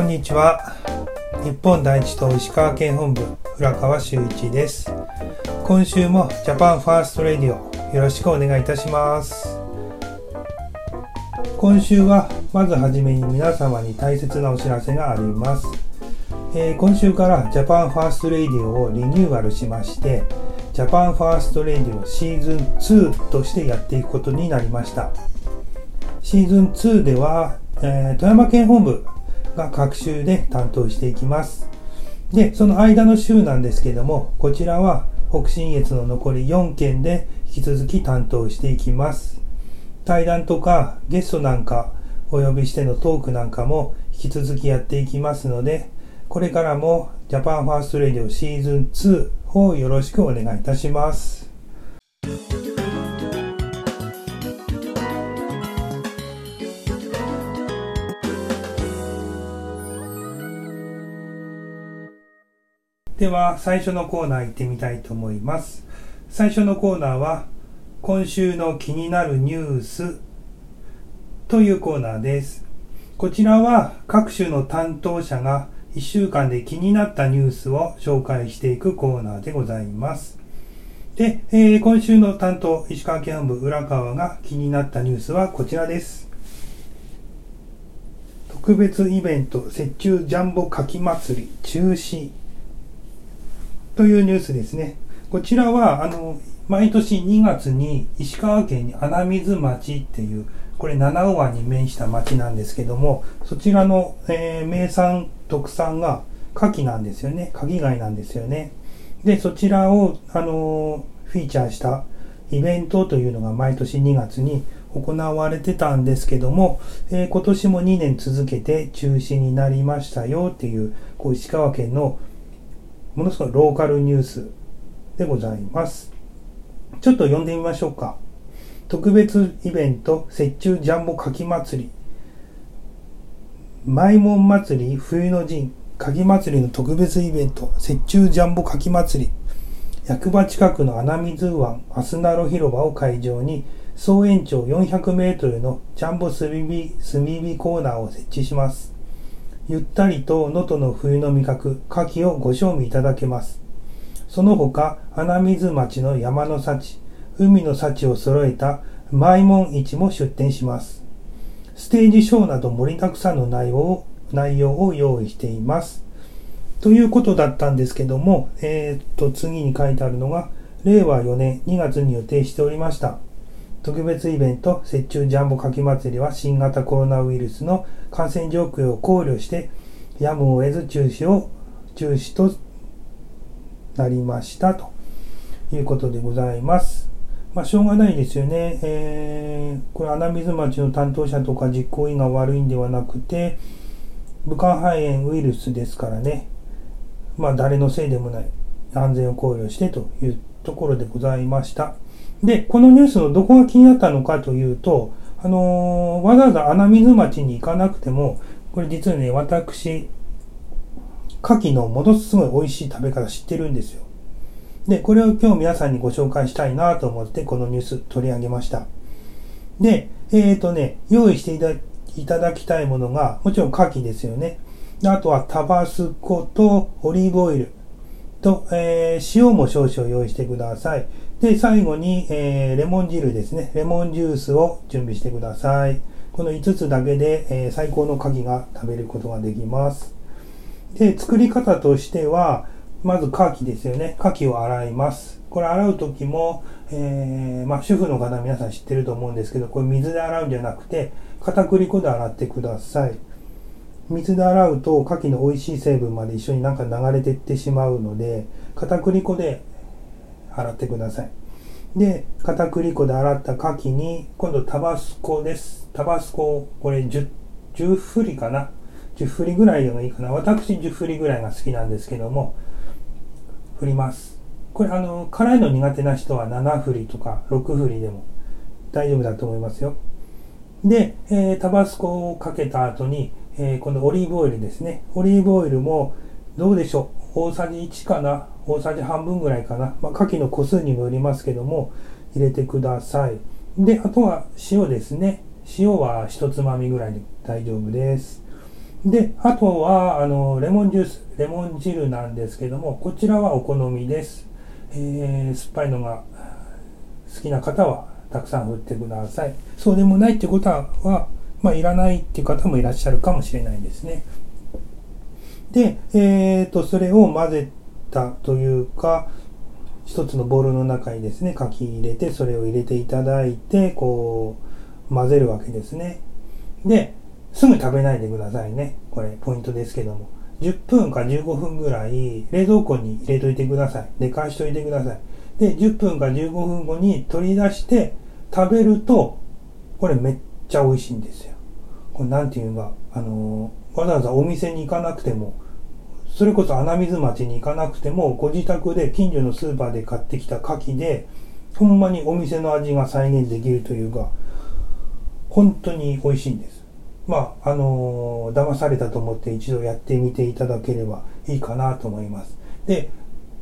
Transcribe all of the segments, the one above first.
こんにちは。日本第一党石川県本部浦川修一です。今週もジャパンファーストレディオよろしくお願いいたします。今週はまずはじめに皆様に大切なお知らせがあります、えー、今週からジャパンファーストレディオをリニューアルしましてジャパンファーストレディオシーズン2としてやっていくことになりました。シーズン2では、えー、富山県本部が隔週で担当していきます。で、その間の週なんですけども、こちらは北信越の残り4県で引き続き担当していきます。対談とかゲストなんかお呼びしてのトークなんかも引き続きやっていきますので、これからもジャパンファーストレディオシーズン2をよろしくお願いいたします。では最初のコーナー行ってみたいと思います。最初のコーナーは今週の気になるニュースというコーナーです。こちらは各種の担当者が1週間で気になったニュースを紹介していくコーナーでございます。で、えー、今週の担当石川県本部浦川が気になったニュースはこちらです。特別イベント雪中ジャンボかき祭り中止。というニュースですね。こちらは、あの、毎年2月に石川県に穴水町っていう、これ七尾湾に面した町なんですけども、そちらの、えー、名産、特産が牡蠣なんですよね。牡蠣貝なんですよね。で、そちらを、あのフィーチャーしたイベントというのが毎年2月に行われてたんですけども、えー、今年も2年続けて中止になりましたよっていう、こう石川県のものすごいローカルニュースでございます。ちょっと読んでみましょうか。特別イベント、雪中ジャンボかき祭り。マイモン祭り冬の陣、かき祭りの特別イベント、雪中ジャンボかき祭り。役場近くの穴水湾アスナロ広場を会場に、総延長400メートルのジャンボ炭火炭火コーナーを設置します。ゆったりと能登の冬の味覚、牡蠣をご賞味いただけます。その他、穴水町の山の幸、海の幸を揃えたマイモン市も出店します。ステージショーなど盛りだくさんの内容を内容を用意しています。ということだったんですけども、えー、っと、次に書いてあるのが、令和4年2月に予定しておりました。特別イベント、雪中ジャンボかき祭りは新型コロナウイルスの感染状況を考慮して、やむを得ず中止を、中止となりましたということでございます。まあ、しょうがないですよね。えー、これ、穴水町の担当者とか実行委員が悪いんではなくて、武漢肺炎ウイルスですからね。まあ、誰のせいでもない。安全を考慮してというところでございました。で、このニュースのどこが気になったのかというと、あのー、わざわざ穴水町に行かなくても、これ実はね、私、牡蠣のものすごい美味しい食べ方知ってるんですよ。で、これを今日皆さんにご紹介したいなと思ってこのニュース取り上げました。で、えっ、ー、とね、用意していただきたいものが、もちろん牡蠣ですよね。あとはタバスコとオリーブオイルと、えー、塩も少々用意してください。で、最後に、えー、レモン汁ですね。レモンジュースを準備してください。この5つだけで、えー、最高の牡蠣が食べることができます。で、作り方としては、まず牡蠣ですよね。牡蠣を洗います。これ洗う時も、えー、まあ、主婦の方皆さん知ってると思うんですけど、これ水で洗うんじゃなくて、片栗粉で洗ってください。水で洗うと牡蠣の美味しい成分まで一緒になんか流れてってしまうので、片栗粉で洗ってください。で、片栗粉で洗った牡蠣に、今度タバスコです。タバスコ、これ 10, 10振りかな ?10 振りぐらいでもいいかな？私10振りぐらいが好きなんですけども、振ります。これあの、辛いの苦手な人は7振りとか6振りでも大丈夫だと思いますよ。で、えー、タバスコをかけた後に、えー、このオリーブオイルですね。オリーブオイルもどうでしょう？大さじ1かな大さじ半分ぐらいかな。まあ、牡蠣の個数にもよりますけども、入れてください。で、あとは塩ですね。塩は1つまみぐらいで大丈夫です。で、あとは、あの、レモンジュース、レモン汁なんですけども、こちらはお好みです。えー、酸っぱいのが好きな方はたくさん振ってください。そうでもないってことは、まあ、いらないっていう方もいらっしゃるかもしれないですね。で、えーと、それを混ぜたというか、一つのボウルの中にですね、かき入れて、それを入れていただいて、こう、混ぜるわけですね。で、すぐ食べないでくださいね。これ、ポイントですけども。10分か15分ぐらい冷蔵庫に入れといてください。寝かしといてください。で、10分か15分後に取り出して食べると、これめっちゃ美味しいんですよ。これなんていうか、あの、わざわざお店に行かなくても、それこそ穴水町に行かなくても、ご自宅で近所のスーパーで買ってきた牡蠣で、ほんまにお店の味が再現できるというか、本当に美味しいんです。まあ、あのー、騙されたと思って一度やってみていただければいいかなと思います。で、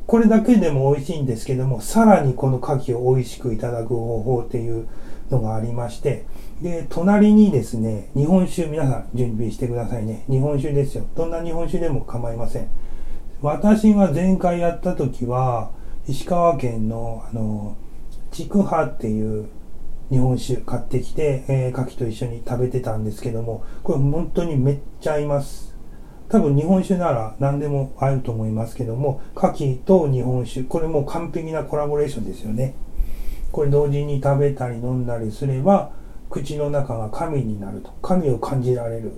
これだけでも美味しいんですけども、さらにこの牡蠣を美味しくいただく方法っていうのがありまして、で、隣にですね、日本酒皆さん準備してくださいね。日本酒ですよ。どんな日本酒でも構いません。私が前回やった時は、石川県の、あの、ちくはっていう日本酒買ってきて、えー、牡蠣と一緒に食べてたんですけども、これ本当にめっちゃ合います。多分日本酒なら何でも合うと思いますけども、牡蠣と日本酒、これも完璧なコラボレーションですよね。これ同時に食べたり飲んだりすれば、口の中が神になると、神を感じられる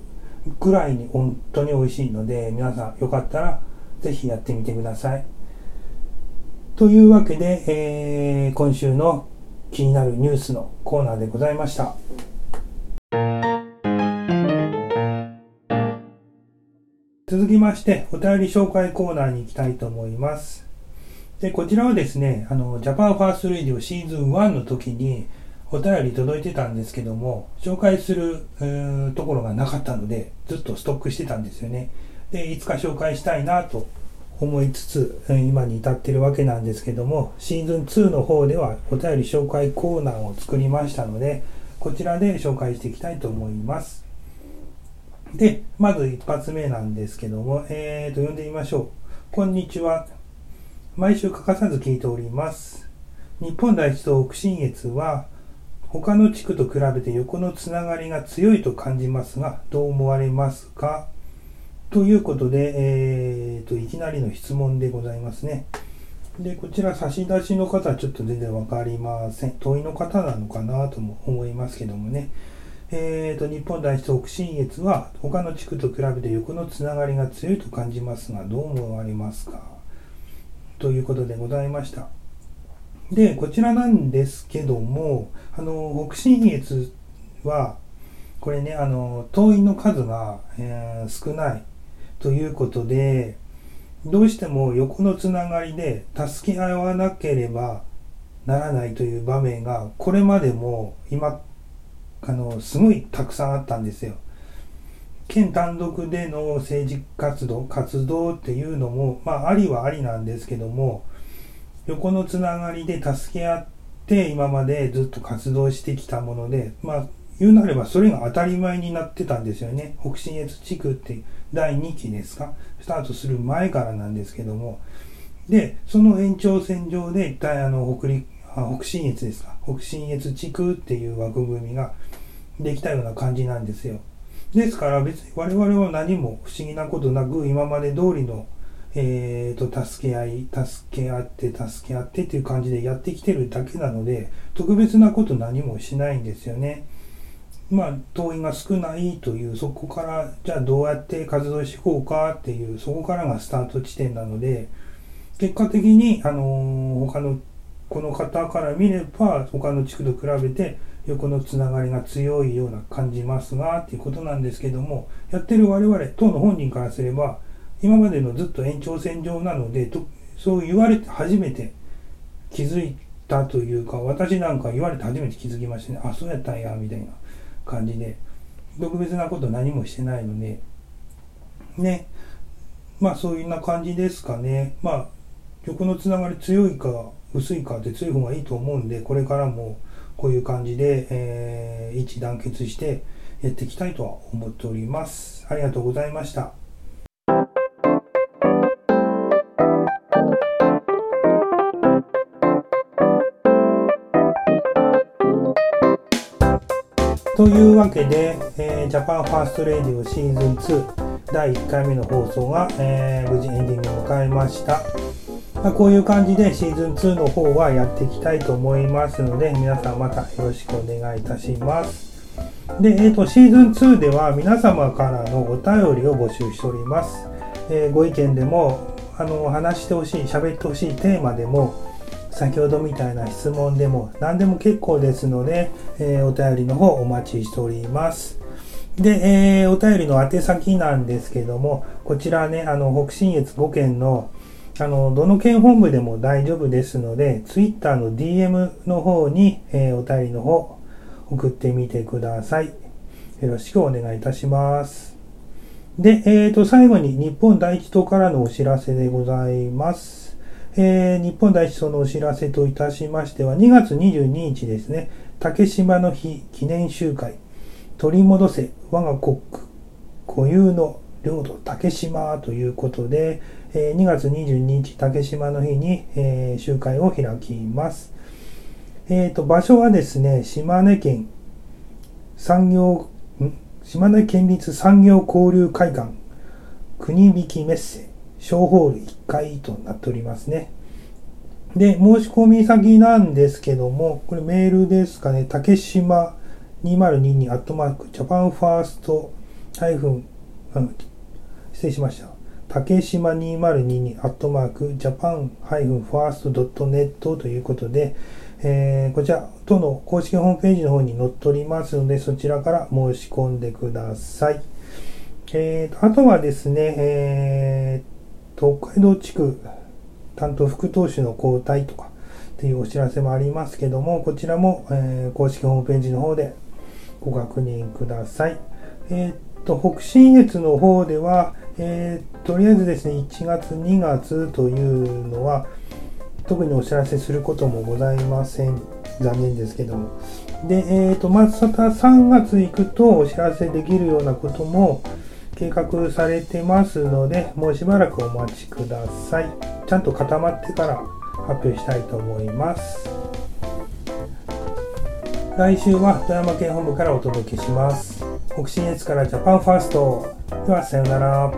ぐらいに本当に美味しいので、皆さんよかったらぜひやってみてください。というわけで、えー、今週の気になるニュースのコーナーでございました。続きまして、お便り紹介コーナーに行きたいと思います。で、こちらはですね、あの、ジャパンファーストレディオシーズン1の時にお便り届いてたんですけども、紹介する、ところがなかったので、ずっとストックしてたんですよね。で、いつか紹介したいなと思いつつ、今に至ってるわけなんですけども、シーズン2の方ではお便り紹介コーナーを作りましたので、こちらで紹介していきたいと思います。で、まず一発目なんですけども、えーと、読んでみましょう。こんにちは。毎週欠かさず聞いております。日本第一と北信越は、他の地区と比べて横のつながりが強いと感じますが、どう思われますか？ということで、えーと、いきなりの質問でございますね。で、こちら差出の方はちょっと全然わかりません。問いの方なのかなとも思いますけどもね。えーと、日本第一北信越は他の地区と比べて横のつながりが強いと感じますが、どう思われますか？ということでございました。で、こちらなんですけども、あの、北信越は、これね、あの、党員の数が、えー、少ない。ということで、どうしても横のつながりで助け合わなければならないという場面がこれまでも今あのすごいたくさんあったんですよ。県単独での政治活動活動っていうのもまあありはありなんですけども横のつながりで助け合って今までずっと活動してきたものでまあ言うなればそれが当たり前になってたんですよね。北信越地区って第2期ですか？スタートする前からなんですけども。で、その延長線上で、一体あの北陸あ北信越ですか？北信越地区っていう枠組みができたような感じなんですよ。ですから別に我々は何も不思議なことなく今まで通りのえーと、助け合い、助け合って、助け合ってっていう感じでやってきてるだけなので、特別なこと何もしないんですよね。まあ、党員が少ないという、そこから、じゃあどうやって活動していこうかっていう、そこからがスタート地点なので、結果的に、あのー、他の、この方から見れば、他の地区と比べて、横のつながりが強いような感じますが、っていうことなんですけども、やってる我々、党の本人からすれば、今までのずっと延長線上なのでと、そう言われて初めて気づいたというか、私なんか言われて初めて気づきましたね。あ、そうやったんや、みたいな。感じで、特別なこと何もしてないので、ね、まあそういうな感じですかね。まあ、横のつながり強いか薄いかって強い方がいいと思うんで、これからもこういう感じで、えー、一致団結してやっていきたいとは思っております。ありがとうございました。というわけで、えー、ジャパンファーストレディオシーズン2第1回目の放送が、えー、無事エンディングを迎えました。まあ、こういう感じでシーズン2の方はやっていきたいと思いますので、皆さんまたよろしくお願いいたします。で、えーと、シーズン2では皆様からのお便りを募集しております。えー、ご意見でも、あの話してほしい、喋ってほしいテーマでも、先ほどみたいな質問でも何でも結構ですので、えー、お便りの方お待ちしております。で、えー、お便りの宛先なんですけども、こちらね、あの、北信越5県の、あの、どの県本部でも大丈夫ですので、Twitter の DM の方に、えー、お便りの方送ってみてください。よろしくお願いいたします。で、えっ、ー、と、最後に日本第一党からのお知らせでございます。えー、日本第一党のお知らせといたしましては、2月22日ですね、竹島の日記念集会、取り戻せ我が国固有の領土竹島ということで、えー、2月22日竹島の日に、え、集会を開きます。えっ、ー、と、場所はですね、島根県産業、島根県立産業交流会館くにびきメッセ小ホール1階となっておりますね。で、申し込み先なんですけども、これメールですかね、竹島2022アットマーク、ジャパンファースト、ハイフン、失礼しました。竹島2022アットマーク、ジャパンハイフンファーストドットネットということで、えー、こちら、当の公式ホームページの方に載っておりますので、そちらから申し込んでください。えー、あとはですね、えー北海道地区担当副投手の交代とかっていうお知らせもありますけども、こちらも、えー、公式ホームページの方でご確認ください。えー、と、北信越の方では、えー、とりあえずですね、1月、2月というのは、特にお知らせすることもございません。残念ですけども。で、えっ、と、また3月行くとお知らせできるようなことも、計画されてますので、もうしばらくお待ちください。ちゃんと固まってから発表したいと思います。来週は富山県本部からお届けします。北信越からジャパンファースト。では、さようなら。